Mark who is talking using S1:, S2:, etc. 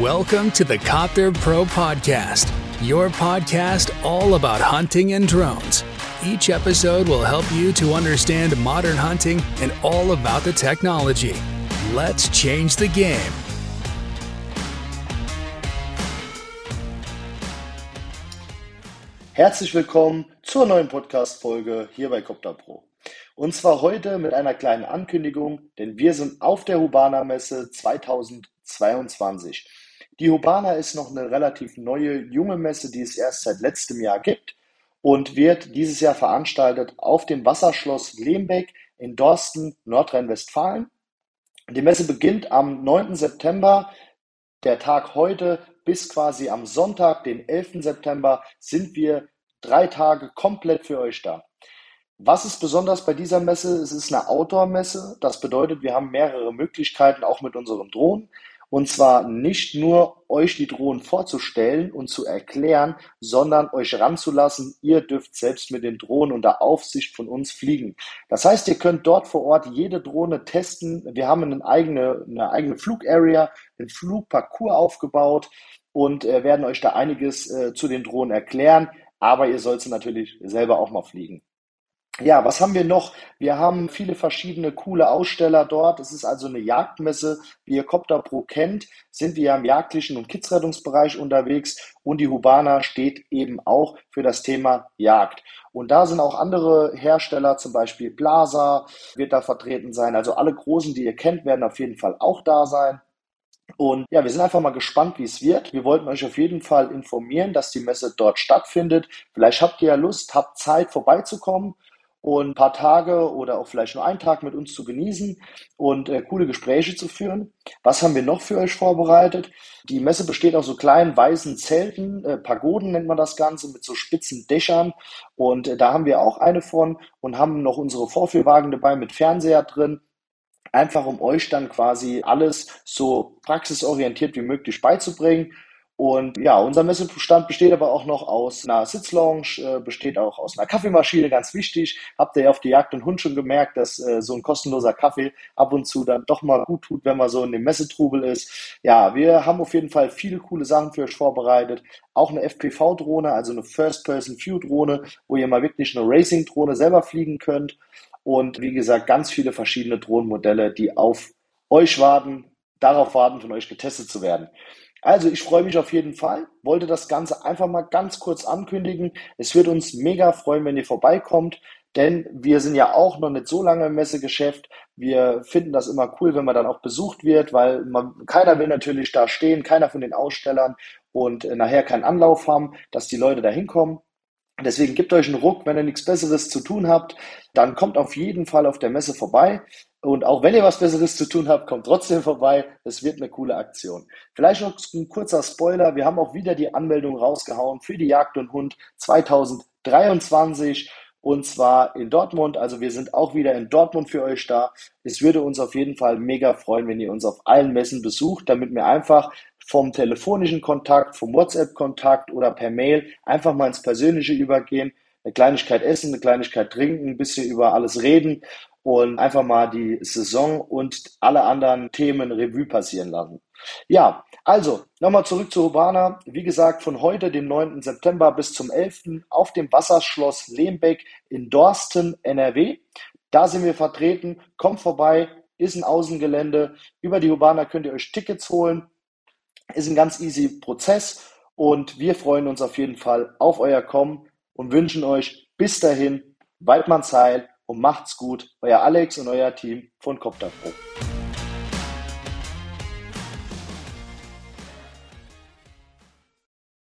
S1: Welcome to the Copter Pro Podcast, your podcast all about hunting and drones. Each episode will help you to understand modern hunting and all about the technology. Let's change the game.
S2: Herzlich willkommen zur neuen Podcast-Folge hier bei Copter Pro. Und zwar heute mit einer kleinen Ankündigung, denn wir sind auf der Hubana Messe 2020. 22. Die Hubana ist noch eine relativ neue, junge Messe, die es erst seit letztem Jahr gibt und wird dieses Jahr veranstaltet auf dem Wasserschloss Lehmbeck in Dorsten, Nordrhein-Westfalen. Die Messe beginnt am 9. September. Der Tag heute bis quasi am Sonntag, den 11. September, sind wir drei Tage komplett für euch da. Was ist besonders bei dieser Messe? Es ist eine Outdoor-Messe. Das bedeutet, wir haben mehrere Möglichkeiten, auch mit unserem Drohnen. Und zwar nicht nur euch die Drohnen vorzustellen und zu erklären, sondern euch ranzulassen. Ihr dürft selbst mit den Drohnen unter Aufsicht von uns fliegen. Das heißt, ihr könnt dort vor Ort jede Drohne testen. Wir haben eine eigene, eine eigene Flugarea, einen Flugparcours aufgebaut und äh, werden euch da einiges äh, zu den Drohnen erklären. Aber ihr sollt sie natürlich selber auch mal fliegen. Ja, was haben wir noch? Wir haben viele verschiedene coole Aussteller dort. Es ist also eine Jagdmesse. Wie ihr Copter Pro kennt, sind wir im jagdlichen und Kidsrettungsbereich unterwegs und die Hubana steht eben auch für das Thema Jagd. Und da sind auch andere Hersteller, zum Beispiel Plaza wird da vertreten sein. Also alle großen, die ihr kennt, werden auf jeden Fall auch da sein. Und ja, wir sind einfach mal gespannt, wie es wird. Wir wollten euch auf jeden Fall informieren, dass die Messe dort stattfindet. Vielleicht habt ihr ja Lust, habt Zeit vorbeizukommen und ein paar Tage oder auch vielleicht nur einen Tag mit uns zu genießen und äh, coole Gespräche zu führen. Was haben wir noch für euch vorbereitet? Die Messe besteht aus so kleinen weißen Zelten, äh, Pagoden nennt man das Ganze, mit so spitzen Dächern. Und äh, da haben wir auch eine von und haben noch unsere Vorführwagen dabei mit Fernseher drin. Einfach um euch dann quasi alles so praxisorientiert wie möglich beizubringen. Und ja, unser Messestand besteht aber auch noch aus einer Sitzlounge, äh, besteht auch aus einer Kaffeemaschine, ganz wichtig. Habt ihr ja auf die Jagd und Hund schon gemerkt, dass äh, so ein kostenloser Kaffee ab und zu dann doch mal gut tut, wenn man so in dem Messetrubel ist. Ja, wir haben auf jeden Fall viele coole Sachen für euch vorbereitet. Auch eine FPV-Drohne, also eine First-Person-View-Drohne, wo ihr mal wirklich eine Racing-Drohne selber fliegen könnt. Und wie gesagt, ganz viele verschiedene Drohnenmodelle, die auf euch warten, darauf warten, von euch getestet zu werden. Also ich freue mich auf jeden Fall, wollte das Ganze einfach mal ganz kurz ankündigen. Es wird uns mega freuen, wenn ihr vorbeikommt, denn wir sind ja auch noch nicht so lange im Messegeschäft. Wir finden das immer cool, wenn man dann auch besucht wird, weil man, keiner will natürlich da stehen, keiner von den Ausstellern und äh, nachher keinen Anlauf haben, dass die Leute da hinkommen. Deswegen gebt euch einen Ruck, wenn ihr nichts Besseres zu tun habt, dann kommt auf jeden Fall auf der Messe vorbei. Und auch wenn ihr was Besseres zu tun habt, kommt trotzdem vorbei. Es wird eine coole Aktion. Vielleicht noch ein kurzer Spoiler. Wir haben auch wieder die Anmeldung rausgehauen für die Jagd und Hund 2023 und zwar in Dortmund. Also wir sind auch wieder in Dortmund für euch da. Es würde uns auf jeden Fall mega freuen, wenn ihr uns auf allen Messen besucht, damit wir einfach vom telefonischen Kontakt, vom WhatsApp-Kontakt oder per Mail einfach mal ins Persönliche übergehen, eine Kleinigkeit essen, eine Kleinigkeit trinken, ein bisschen über alles reden und einfach mal die Saison und alle anderen Themen Revue passieren lassen. Ja, also nochmal zurück zu Urbana. Wie gesagt, von heute, dem 9. September bis zum 11. auf dem Wasserschloss Lehmbeck in Dorsten, NRW. Da sind wir vertreten. Kommt vorbei, ist ein Außengelände. Über die Urbana könnt ihr euch Tickets holen. Ist ein ganz easy Prozess und wir freuen uns auf jeden Fall auf euer Kommen und wünschen euch bis dahin Waldmanns Heil und macht's gut. Euer Alex und euer Team von Copter Pro.